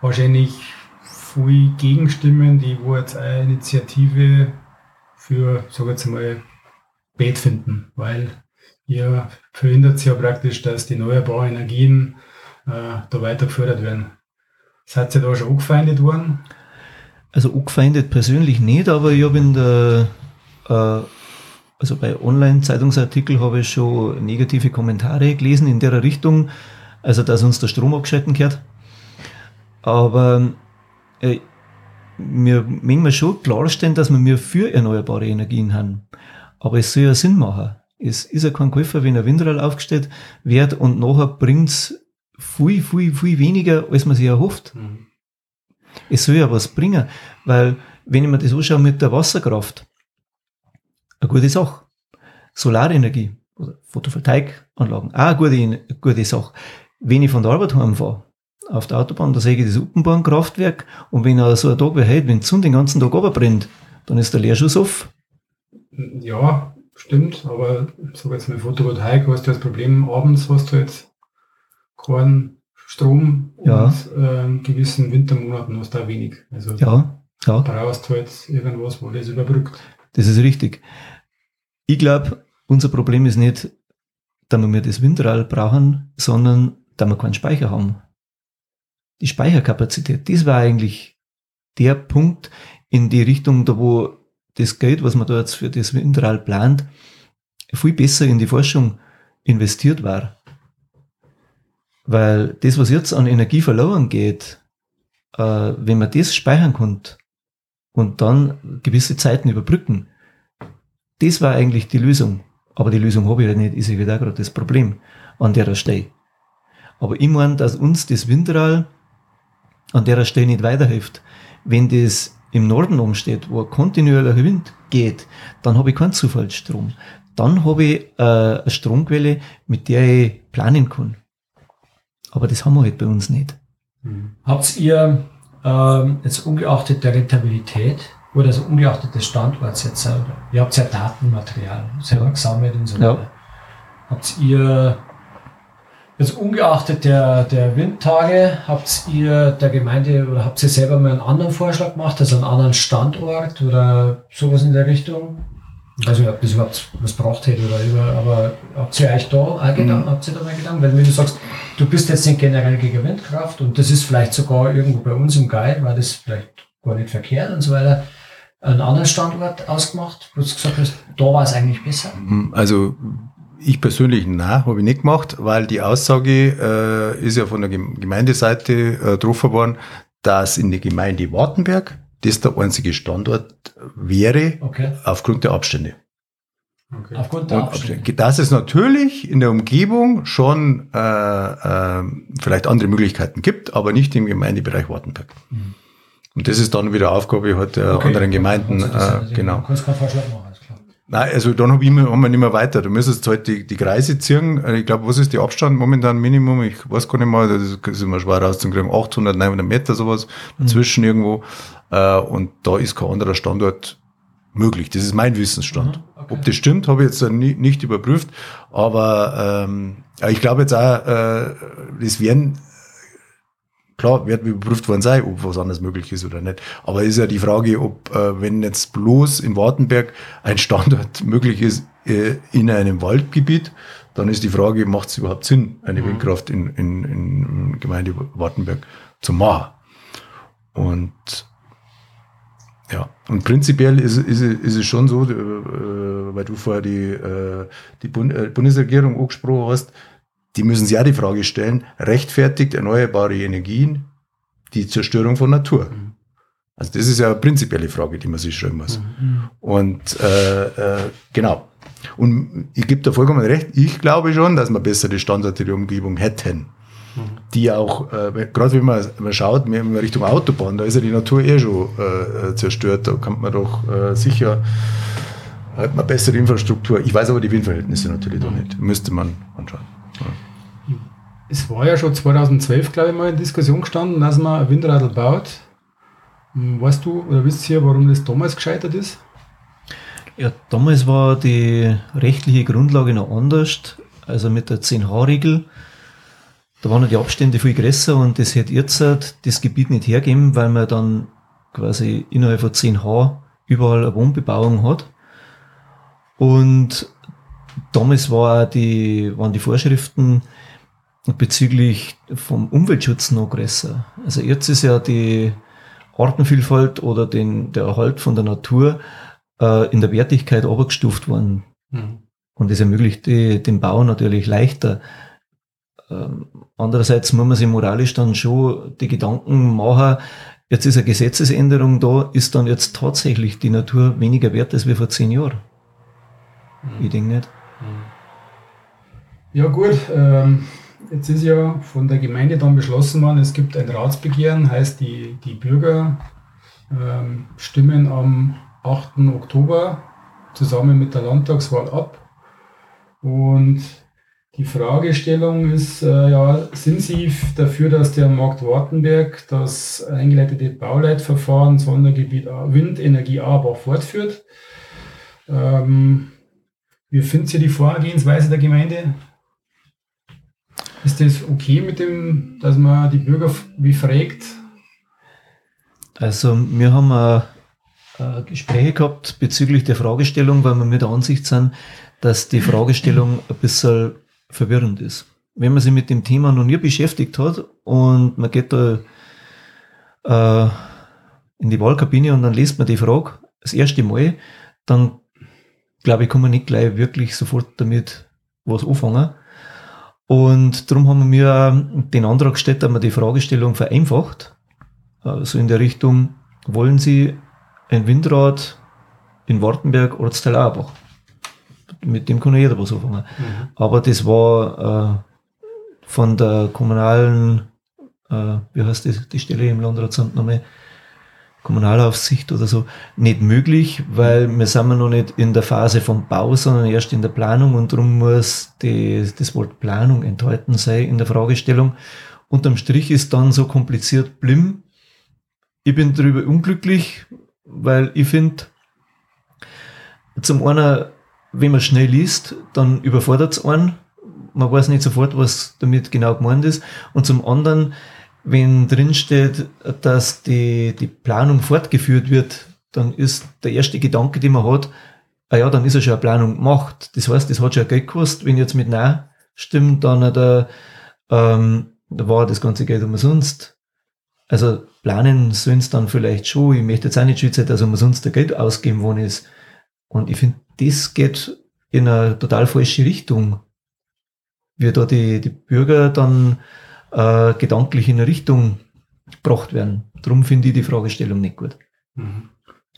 wahrscheinlich viele Gegenstimmen, die wo jetzt eine Initiative für, sag jetzt mal, Bett finden, weil ihr verhindert es ja praktisch, dass die erneuerbaren Energien äh, da weiter gefördert werden. Seid ihr da schon angefeindet worden? Also angefeindet persönlich nicht, aber ich habe in der äh, also bei Online-Zeitungsartikeln habe ich schon negative Kommentare gelesen in der Richtung, also dass uns der Strom abgeschalten gehört. Aber äh, wir müssen schon klarstellen, dass wir mir für erneuerbare Energien haben. Aber es soll ja Sinn machen. Es ist ja kein Käufer, wenn ein Windrad aufgestellt wird und nachher bringt es viel, viel, viel weniger, als man sich erhofft. Mhm. Es soll ja was bringen, weil wenn ich mir das anschaue mit der Wasserkraft, eine gute Sache. Solarenergie oder Photovoltaikanlagen, auch eine gute, gute Sache. Wenn ich von der Arbeit heimfahre, auf der Autobahn, da sehe ich das Uppenbahnkraftwerk und wenn so ein Tag heute, wenn die Sonne den ganzen Tag runterbrennt, dann ist der Leerschuss auf. Ja, stimmt, aber so jetzt mit Photovoltaik hast du das Problem, abends hast du jetzt keinen Strom Ja. und äh, in gewissen Wintermonaten hast du auch wenig. Also Ja, ja. brauchst halt irgendwas, wo das überbrückt. Das ist richtig. Ich glaube, unser Problem ist nicht, dass wir mehr das Windrad brauchen, sondern dass wir keinen Speicher haben. Die Speicherkapazität, das war eigentlich der Punkt in die Richtung, da wo das Geld, was man da jetzt für das Windrad plant, viel besser in die Forschung investiert war. Weil das, was jetzt an Energie verloren geht, äh, wenn man das speichern konnte und dann gewisse Zeiten überbrücken, das war eigentlich die Lösung. Aber die Lösung habe ich halt nicht, ist ja wieder gerade das Problem an der Stelle. Aber ich meine, dass uns das Windrad an der Stelle nicht weiterhilft. Wenn das im Norden umsteht, wo kontinuierlicher Wind geht, dann habe ich keinen Zufallsstrom. Dann habe ich äh, eine Stromquelle, mit der ich planen kann. Aber das haben wir halt bei uns nicht. Habt ihr ähm, jetzt ungeachtet der Rentabilität oder also ungeachtet des Standorts jetzt, oder ihr habt ja Datenmaterial selber gesammelt und so Ja. weiter. Habt ihr jetzt ungeachtet der, der Windtage, habt ihr der Gemeinde oder habt ihr selber mal einen anderen Vorschlag gemacht, also einen anderen Standort oder sowas in der Richtung? Ich weiß nicht, ob das überhaupt was braucht hätte oder über, aber habt ihr euch da auch Gedanken, habt ihr da mal Gedanken? Weil wenn du sagst, du bist jetzt nicht generell gegen Windkraft und das ist vielleicht sogar irgendwo bei uns im Guide, war das vielleicht gar nicht verkehrt und so weiter, einen anderen Standort ausgemacht, wo du gesagt hast, da war es eigentlich besser. Also ich persönlich, nein, habe ich nicht gemacht, weil die Aussage äh, ist ja von der Gem- Gemeindeseite äh, getroffen worden, dass in der Gemeinde Wartenberg das der einzige Standort wäre Okay. aufgrund der Abstände. Okay. Aufgrund der Abstände. dass es natürlich in der Umgebung schon äh, äh, vielleicht andere Möglichkeiten gibt, aber nicht im Gemeindebereich Wartenberg. Und das ist dann wieder Aufgabe halt der Okay. anderen Gemeinden. Äh, also genau. Du kannst keinen Vorschlag machen. Nein, also dann hab ich immer, haben wir nicht mehr weiter. Du müsstest halt die, die Kreise ziehen. Äh, Ich glaube, was ist der Abstand momentan Minimum? Ich weiß gar nicht mal, das ist immer schwer rauszukriegen. 800, 900 Meter sowas dazwischen irgendwo. Äh, Und da ist kein anderer Standort möglich. Das ist mein Wissensstand. Mhm, okay. Ob das stimmt, habe ich jetzt nie, nicht überprüft. Aber ähm, ich glaube jetzt auch, äh, das werden klar, wird überprüft worden sein, ob was anderes möglich ist oder nicht. Aber ist ja die Frage, ob, äh, wenn jetzt bloß in Wartenberg ein Standort möglich ist äh, in einem Waldgebiet, dann ist die Frage, macht es überhaupt Sinn, eine Windkraft in, in, in Gemeinde Wartenberg zu machen? Und ja, und prinzipiell ist, ist, ist es schon so, äh, weil du vorher die, äh, die Bund äh, Bundesregierung angesprochen hast, die müssen sich auch die Frage stellen, rechtfertigt erneuerbare Energien die Zerstörung von Natur? Also das ist ja eine prinzipielle Frage, die man sich stellen muss. Und äh, äh, genau. Und ich gebe da vollkommen recht, ich glaube schon, dass wir bessere Standorte der Umgebung hätten. Die auch, äh, gerade wenn man, man schaut, in Richtung Autobahn, da ist ja die Natur eh schon äh, äh, zerstört. Da kann man doch äh, sicher hat man bessere Infrastruktur. Ich weiß aber die Windverhältnisse natürlich da nicht. Müsste man anschauen. Es war ja schon 2012, glaube ich, mal in Diskussion gestanden, dass man ein Windradl baut. Hm, Weißt du oder wisst ihr, warum das damals gescheitert ist? Ja, damals war die rechtliche Grundlage noch anders, also mit der 10H-Regel. Da waren die Abstände viel größer und das hätte jetzt das Gebiet nicht hergeben, weil man dann quasi innerhalb von 10H überall eine Wohnbebauung hat. Und damals war die, waren die Vorschriften bezüglich vom Umweltschutz noch größer. Also jetzt ist ja die Artenvielfalt oder den, der Erhalt von der Natur äh, in der Wertigkeit abgestuft worden. Und das ermöglicht die, den Bau natürlich leichter. Ähm, andererseits muss man sich moralisch dann schon die Gedanken machen, jetzt ist eine Gesetzesänderung da, ist dann jetzt tatsächlich die Natur weniger wert als wie vor zehn Jahren? Ich denke nicht. Ja gut, ähm, jetzt ist ja von der Gemeinde dann beschlossen worden, es gibt ein Ratsbegehren, heißt die, die Bürger ähm, stimmen am 8. Oktober zusammen mit der Landtagswahl ab. Und die Fragestellung ist, äh, ja, sind Sie dafür, dass der Markt Wartenberg das eingeleitete Bauleitverfahren Sondergebiet A- Windenergie Aabach fortführt? Ähm, Wie findet ihr die Vorgehensweise der Gemeinde? Ist das okay mit dem, dass man die Bürger wie fragt? Also wir haben äh, äh, Gespräche gehabt bezüglich der Fragestellung, weil wir mit der Ansicht sind, dass die Fragestellung ein bisschen verwirrend ist. Wenn man sich mit dem Thema noch nie beschäftigt hat und man geht da äh, in die Wahlkabine und dann liest man die Frage das erste Mal, dann glaube ich, kann man nicht gleich wirklich sofort damit was anfangen. Und darum haben wir den Antrag gestellt, dass man die Fragestellung vereinfacht. Also in der Richtung, wollen Sie ein Windrad in Wartenberg, Ortsteil Auerbach? Mit dem kann jeder was anfangen. Mhm. Aber das war äh, von der kommunalen, äh, wie heißt die, die Stelle im Landratsamt nochmal, Kommunalaufsicht oder so nicht möglich, weil wir sind noch nicht in der Phase vom Bau, sondern erst in der Planung und darum muss die, das Wort Planung enthalten sein in der Fragestellung. Unterm Strich ist dann so kompliziert blim. Ich bin darüber unglücklich, weil ich finde, zum einen, wenn man schnell liest, dann überfordert es einen. Man weiß nicht sofort, was damit genau gemeint ist. Und zum anderen, wenn drin steht, dass die, die Planung fortgeführt wird, dann ist der erste Gedanke, den man hat, ah ja, dann ist ja schon eine Planung gemacht. Das heißt, das hat schon Geld gekostet. Wenn jetzt mit Nein stimmt, dann der, ähm, da war das ganze Geld umsonst. Also planen sollen es dann vielleicht schon. Ich möchte jetzt auch nicht schützen, dass umsonst der Geld ausgeben worden ist. Und ich finde, das geht in eine total falsche Richtung. Wie da die, die Bürger dann äh, gedanklich in eine Richtung gebracht werden. Darum finde ich die Fragestellung nicht gut. Mhm.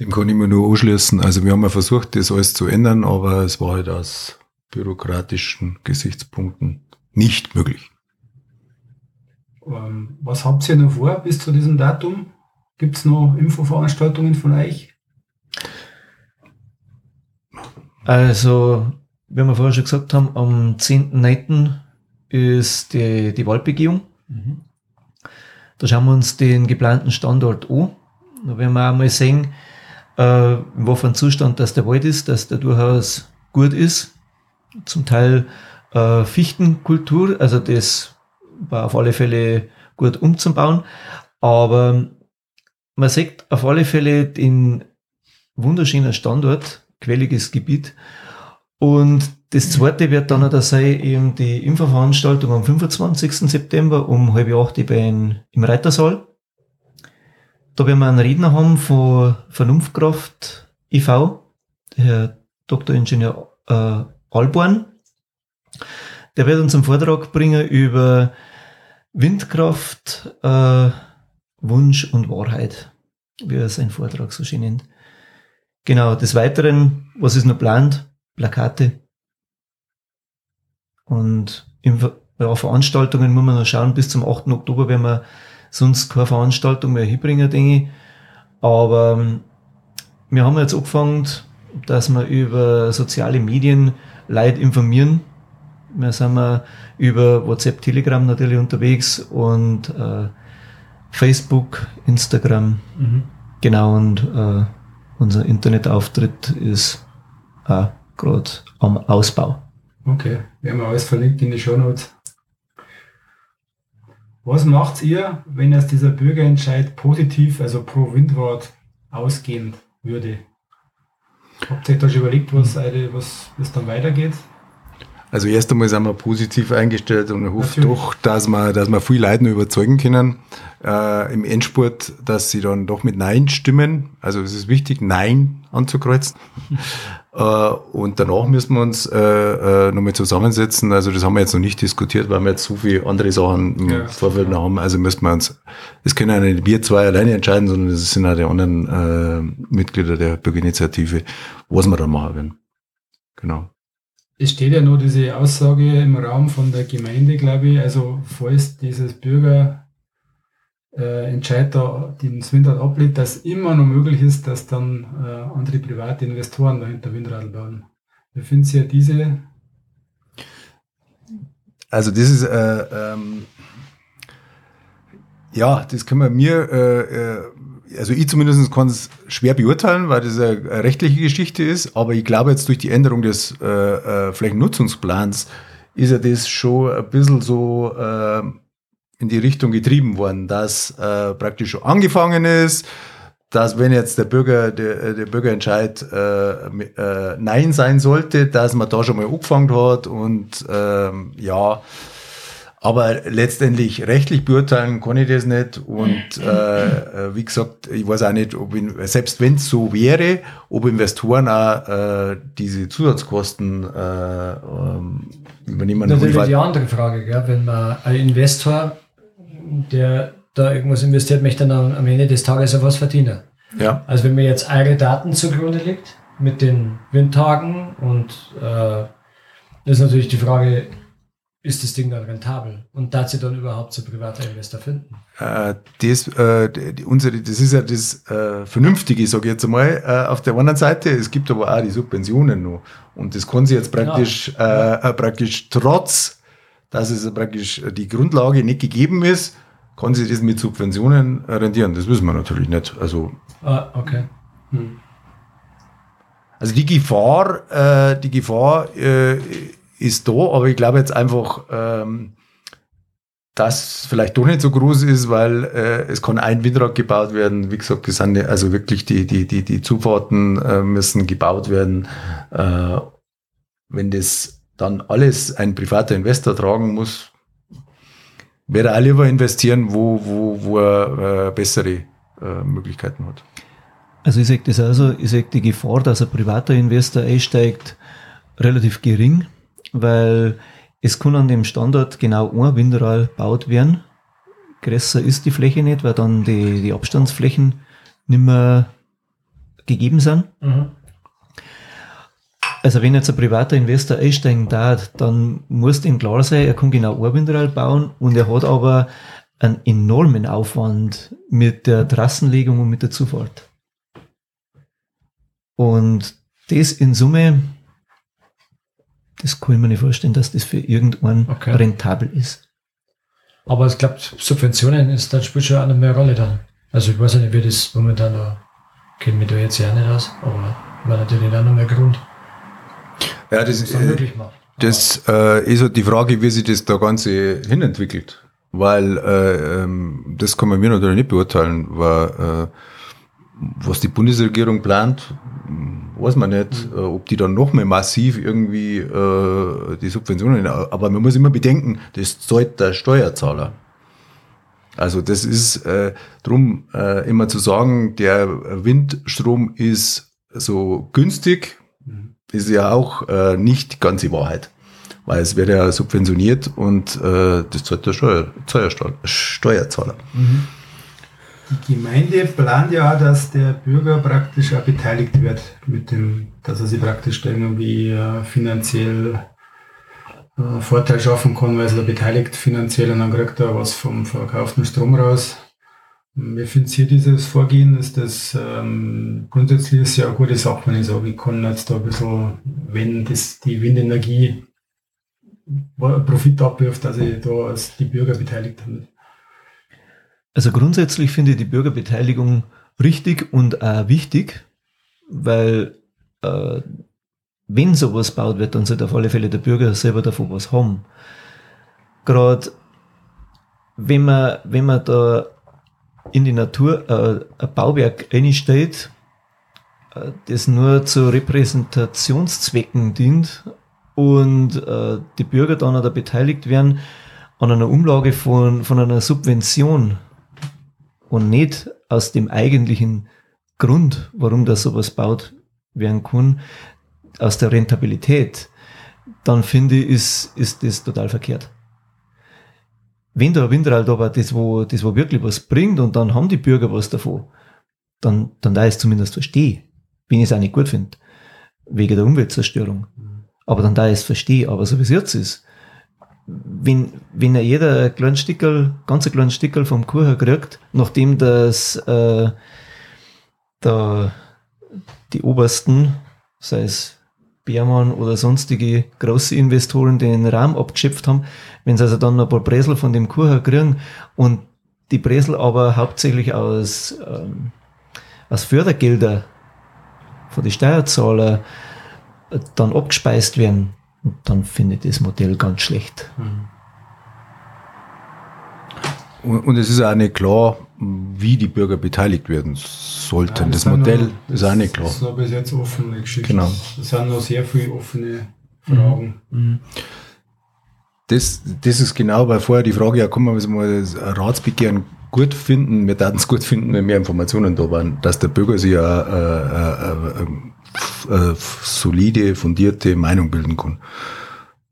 Dem kann ich mir nur anschließen. Also wir haben ja versucht, das alles zu ändern, aber es war halt aus bürokratischen Gesichtspunkten nicht möglich. Ähm, was habt ihr noch vor bis zu diesem Datum? Gibt es noch Infoveranstaltungen von euch? Also, wie wir vorher schon gesagt haben, am 10.9 ist die, die Waldbegehung. Mhm. Da schauen wir uns den geplanten Standort an. Da werden wir auch mal sehen, äh, in welchem Zustand das der Wald ist, dass der durchaus gut ist. Zum Teil äh, Fichtenkultur, also das war auf alle Fälle gut umzubauen. Aber man sieht auf alle Fälle den wunderschönen Standort, quelliges Gebiet. Und das zweite wird dann noch sein, eben die Infoveranstaltung am 25. September um halb acht im Reitersaal. Da werden wir einen Redner haben von Vernunftkraft e.V., der Herr Dr. Ingenieur äh, Alborn. Der wird uns einen Vortrag bringen über Windkraft, äh, Wunsch und Wahrheit, wie er seinen Vortrag so schön nennt. Genau, des Weiteren, was ist noch geplant? Plakate, und in ja, Veranstaltungen muss man noch schauen, bis zum 8. Oktober werden wir sonst keine Veranstaltung mehr hinbringen, denke ich. Aber ähm, wir haben jetzt angefangen, dass wir über soziale Medien Leute informieren. Wir sind wir über WhatsApp, Telegram natürlich unterwegs und äh, Facebook, Instagram. Mhm. Genau, und äh, unser Internetauftritt ist auch gerade am Ausbau. Okay, wir haben alles verlinkt in die Show Notes. Was macht ihr, wenn es dieser Bürgerentscheid positiv, also pro Windrad, ausgehen würde? Habt ihr euch da schon überlegt, was, was, was dann weitergeht? Also erst einmal sind wir positiv eingestellt und ich hoffe doch, dass wir, dass wir viele Leute überzeugen können äh, im Endspurt, dass sie dann doch mit Nein stimmen. Also es ist wichtig, Nein anzukreuzen. äh, und danach müssen wir uns äh, äh, nochmal zusammensetzen. Also das haben wir jetzt noch nicht diskutiert, weil wir jetzt so viele andere Sachen im ja, Vorfeld noch haben. Also müssen wir uns, das können ja nicht wir zwei alleine entscheiden, sondern das sind auch die anderen äh, Mitglieder der Bürgerinitiative, was wir da machen werden. Genau es steht ja nur diese Aussage im Raum von der Gemeinde, glaube ich. Also falls dieses Bürger äh, da den Windrad ablehnt, dass immer noch möglich ist, dass dann äh, andere private Investoren dahinter Windradl bauen. Wie finden Sie ja diese? Also das ist äh, ähm, ja, das können wir mir äh, äh also ich zumindest kann es schwer beurteilen, weil das eine rechtliche Geschichte ist, aber ich glaube jetzt durch die Änderung des äh, äh, Flächennutzungsplans ist ja das schon ein bisschen so äh, in die Richtung getrieben worden, dass äh, praktisch schon angefangen ist, dass wenn jetzt der Bürger, der, der Bürgerentscheid äh, äh, Nein sein sollte, dass man da schon mal angefangen hat und ähm, ja, aber letztendlich rechtlich beurteilen kann ich das nicht. Und äh, äh, wie gesagt, ich weiß auch nicht, ob in, selbst wenn es so wäre, ob Investoren auch äh, diese Zusatzkosten äh, ähm, übernehmen. Natürlich die andere Frage, gell? wenn man ein Investor, der da irgendwas investiert, möchte dann am Ende des Tages auch was verdienen. Ja. Also wenn mir jetzt eure Daten zugrunde liegt mit den Windtagen und äh, ist natürlich die Frage, ist das Ding dann rentabel? Und darf sie dann überhaupt zu privater Investor finden? Äh, das, äh, die, unsere, das ist ja das äh, Vernünftige, sage ich jetzt einmal, äh, auf der anderen Seite. Es gibt aber auch die Subventionen noch. Und das kann sie jetzt praktisch, ja. äh, praktisch trotz, dass es praktisch die Grundlage nicht gegeben ist, kann sie das mit Subventionen rendieren. Das wissen wir natürlich nicht. Also, ah, okay. Hm. Also die Gefahr, äh, die Gefahr äh, ist da, aber ich glaube jetzt einfach, ähm, dass vielleicht doch nicht so groß ist, weil äh, es kann ein Windrad gebaut werden. Wie gesagt, das sind also wirklich die, die, die, die Zufahrten äh, müssen gebaut werden. Äh, wenn das dann alles ein privater Investor tragen muss, wäre er lieber investieren, wo, wo, wo er äh, bessere äh, Möglichkeiten hat. Also ich sage das also, ich sage die Gefahr, dass ein privater Investor einsteigt, relativ gering weil es kann an dem Standort genau ein Windrad gebaut werden. Größer ist die Fläche nicht, weil dann die, die Abstandsflächen nicht mehr gegeben sind. Mhm. Also wenn jetzt ein privater Investor einsteigen darf, dann muss ihm klar sein, er kann genau ein Windrad bauen und er hat aber einen enormen Aufwand mit der Trassenlegung und mit der Zufahrt. Und das in Summe das kann ich mir nicht vorstellen, dass das für irgendwann okay. rentabel ist. Aber ich glaube, Subventionen ist dann spielt schon eine mehr Rolle dann. Also ich weiß nicht, wie das momentan da kenne mich da jetzt ja nicht aus, aber war natürlich dann noch mehr Grund. Ja, das, ist äh, das äh, ist halt die Frage, wie sich das da Ganze hinentwickelt. Weil äh, ähm, das kann man mir natürlich nicht beurteilen, weil äh, was die Bundesregierung plant, weiß man nicht, mhm. ob die dann noch mehr massiv irgendwie äh, die Subventionen, aber man muss immer bedenken, das zahlt der Steuerzahler. Also das ist äh, drum äh, immer zu sagen, der Windstrom ist so günstig, mhm. ist ja auch äh, nicht ganz die Wahrheit. Weil es wird ja subventioniert und äh, das zahlt der Steuer, Steuerzahler. Mhm. Die Gemeinde plant ja auch, dass der Bürger praktisch auch beteiligt wird mit dem, dass er sich praktisch irgendwie äh, finanziell äh, Vorteil schaffen kann, weil er da beteiligt finanziell und dann kriegt er was vom verkauften Strom raus. Wie findet ihr dieses Vorgehen? Ist das ähm, grundsätzlich ist ja eine gute Sache, wenn ich sage, ich kann jetzt da ein bisschen, wenn das die Windenergie Profit abwirft, dass ich da als die Bürger beteiligt habe. Also grundsätzlich finde ich die Bürgerbeteiligung richtig und auch wichtig, weil äh, wenn sowas baut wird, dann sollte auf alle Fälle der Bürger selber davon was haben. Gerade wenn man, wenn man da in die Natur äh, ein Bauwerk einsteht, äh, das nur zu Repräsentationszwecken dient und äh, die Bürger dann da beteiligt werden an einer Umlage von, von einer Subvention, und nicht aus dem eigentlichen Grund, warum das sowas baut werden kann, aus der Rentabilität, dann finde ich, ist, ist das total verkehrt. Wenn der Windrad aber das, wo, das, wo wirklich was bringt und dann haben die Bürger was davon, dann, dann da es zumindest verstehe, wenn ich es auch nicht gut finde, wegen der Umweltzerstörung. Aber dann da es verstehe, aber so wie es jetzt ist, wenn, wenn jeder ein kleines Stickel, ganz ein kleines Stickel vom Kuchen kriegt, nachdem das äh, da die obersten, sei es Bärmann oder sonstige große Investoren den Raum abgeschöpft haben, wenn sie also dann ein paar Bresel von dem Kuchen kriegen und die Bresel aber hauptsächlich aus ähm, aus Fördergelder von den Steuerzahlern dann abgespeist werden, dann finde ich das Modell ganz schlecht. Und, und es ist auch nicht klar, wie die Bürger beteiligt werden sollten. Ja, das, sind Modell noch- ist auch nicht klar. Das ist noch bis jetzt offene Geschichte. Genau. Das sind noch sehr viele offene Fragen. Das, das ist genau, weil vorher die Frage ja, kann man mal das Ratsbegehren gut finden? Wir würden es gut finden, wenn mehr Informationen da waren, dass der Bürger sich eine, eine, eine, eine solide, fundierte Meinung bilden kann.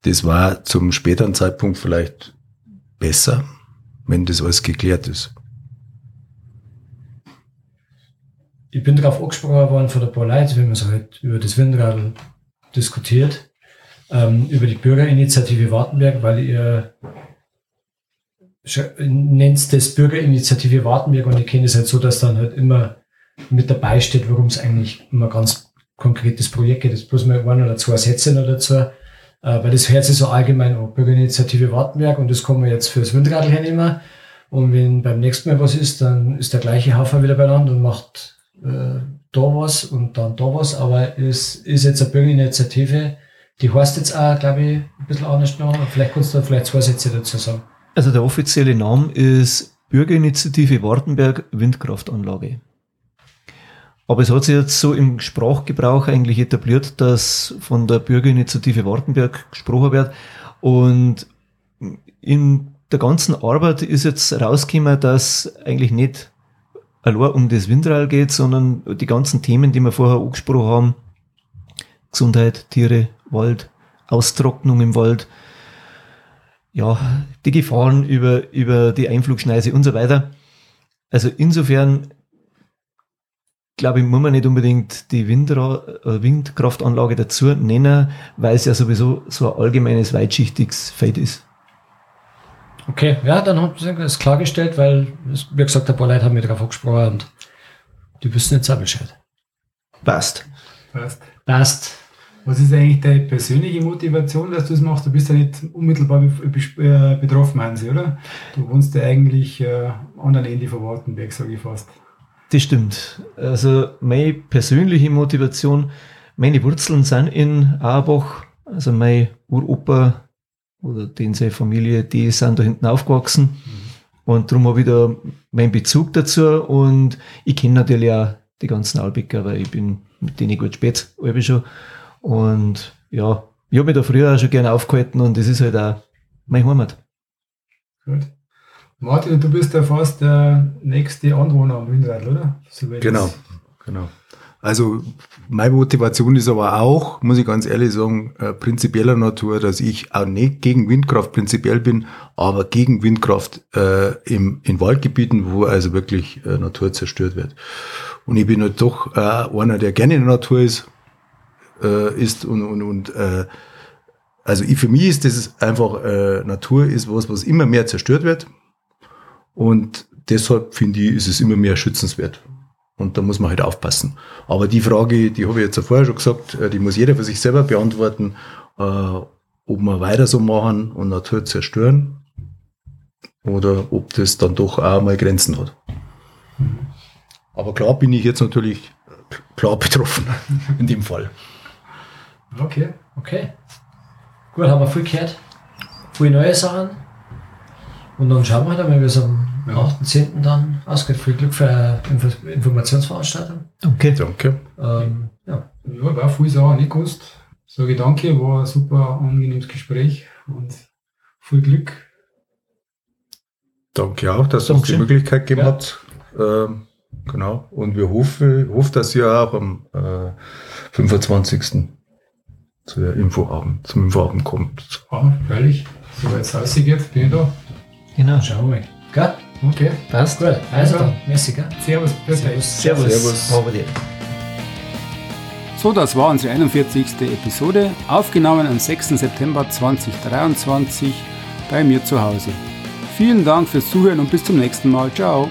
Das war zum späteren Zeitpunkt vielleicht besser, wenn das alles geklärt ist. Ich bin darauf angesprochen worden von der Leuten, wenn man so halt über das Windrad diskutiert, ähm, über die Bürgerinitiative Wartenberg, weil ihr nennt das Bürgerinitiative Wartenberg und ich kenne es halt so, dass dann halt immer mit dabei steht, worum es eigentlich immer ganz konkretes Projekt geht. Das bloß mal ein oder zwei Sätze noch dazu, äh, weil das hört sich so allgemein an. Bürgerinitiative Wartenberg und das kann man jetzt fürs Windradl hernehmen. Und wenn beim nächsten Mal was ist, dann ist der gleiche Haufen wieder beieinander und macht äh, da was und dann da was. Aber es ist jetzt eine Bürgerinitiative, die heißt jetzt auch, glaube ich, ein bisschen anders noch. Vielleicht kannst du da vielleicht zwei Sätze dazu sagen. Also der offizielle Name ist Bürgerinitiative Wartenberg Windkraftanlage. Aber es hat sich jetzt so im Sprachgebrauch eigentlich etabliert, dass von der Bürgerinitiative Wartenberg gesprochen wird. Und in der ganzen Arbeit ist jetzt rausgekommen, dass eigentlich nicht allein um das Windrad geht, sondern die ganzen Themen, die wir vorher angesprochen haben, Gesundheit, Tiere, Wald, Austrocknung im Wald, ja, die Gefahren über, über die Einflugschneise und so weiter. Also insofern, glaube ich, muss man nicht unbedingt die Windra äh, Windkraftanlage dazu nennen, weil es ja sowieso so ein allgemeines, weitschichtiges Feld ist. Okay, ja, dann haben wir das klargestellt, weil, wie gesagt, ein paar Leute haben mir darauf angesprochen und die wissen jetzt auch Bescheid. Passt. Passt. Passt. Was ist eigentlich deine persönliche Motivation, dass du es machst? Du bist ja nicht unmittelbar be- äh, betroffen, Hansi, oder? Du wohnst ja eigentlich äh, am anderen Ende von Wartenberg, sage ich fast. Das stimmt. Also meine persönliche Motivation, meine Wurzeln sind in Auerbach. Also mein Uropa oder den seine Familie, die sind da hinten aufgewachsen. Und darum habe ich da meinen Bezug dazu. Und ich kenne natürlich auch die ganzen Albecker, weil ich bin mit denen gut spät, alle schon. Und ja, ich habe mich da früher auch schon gerne aufgehalten und das ist halt auch meine Heimat. Gut. Martin, du bist ja fast der nächste Anwohner am Windrad, oder? Soweit Genau, genau. Also meine Motivation ist aber auch, muss ich ganz ehrlich sagen, äh, prinzipieller Natur, dass ich auch nicht gegen Windkraft prinzipiell bin, aber gegen Windkraft äh, im, in Waldgebieten, wo also wirklich äh, Natur zerstört wird. Und ich bin halt doch äh, einer, der gerne in der Natur ist, äh, ist und, und, und äh, also ich, für mich ist das einfach, äh, Natur ist was, was immer mehr zerstört wird. Und deshalb finde ich, ist es immer mehr schützenswert. Und da muss man halt aufpassen. Aber die Frage, die habe ich jetzt ja vorher schon gesagt, äh, die muss jeder für sich selber beantworten, äh, ob wir weiter so machen und Natur zerstören oder ob das dann doch auch mal Grenzen hat. Aber klar bin ich jetzt natürlich klar betroffen in dem Fall. Okay. Okay. Gut, haben wir viel gehört. Viele neue Sachen. Und dann schauen wir halt einmal, wie es am Ja. 8.10. dann ausgeht. Viel Glück für eine Info Informationsveranstaltung. Danke. Danke. Ähm, ja. Ja, war viel Sachen nicht gewusst. Sage danke, war ein super angenehmes Gespräch und viel Glück. Danke auch, dass ihr uns die. Möglichkeit gegeben Ja. habt. Ähm, genau. Und wir hoffen, hoffen, dass ihr auch am äh, 25. zu der Infoabend, zum Infoabend kommt. Ja, freilich. So jetzt rausgeht, bin ich da. Genau. Schauen wir mal. Gell? Okay. Passt. Gut, also Also. Merci, gell? Servus. Servus. Servus. Servus. So, das war unsere 41. Episode, aufgenommen am 6. September 2023 bei mir zu Hause. Vielen Dank fürs Zuhören und bis zum nächsten Mal. Ciao.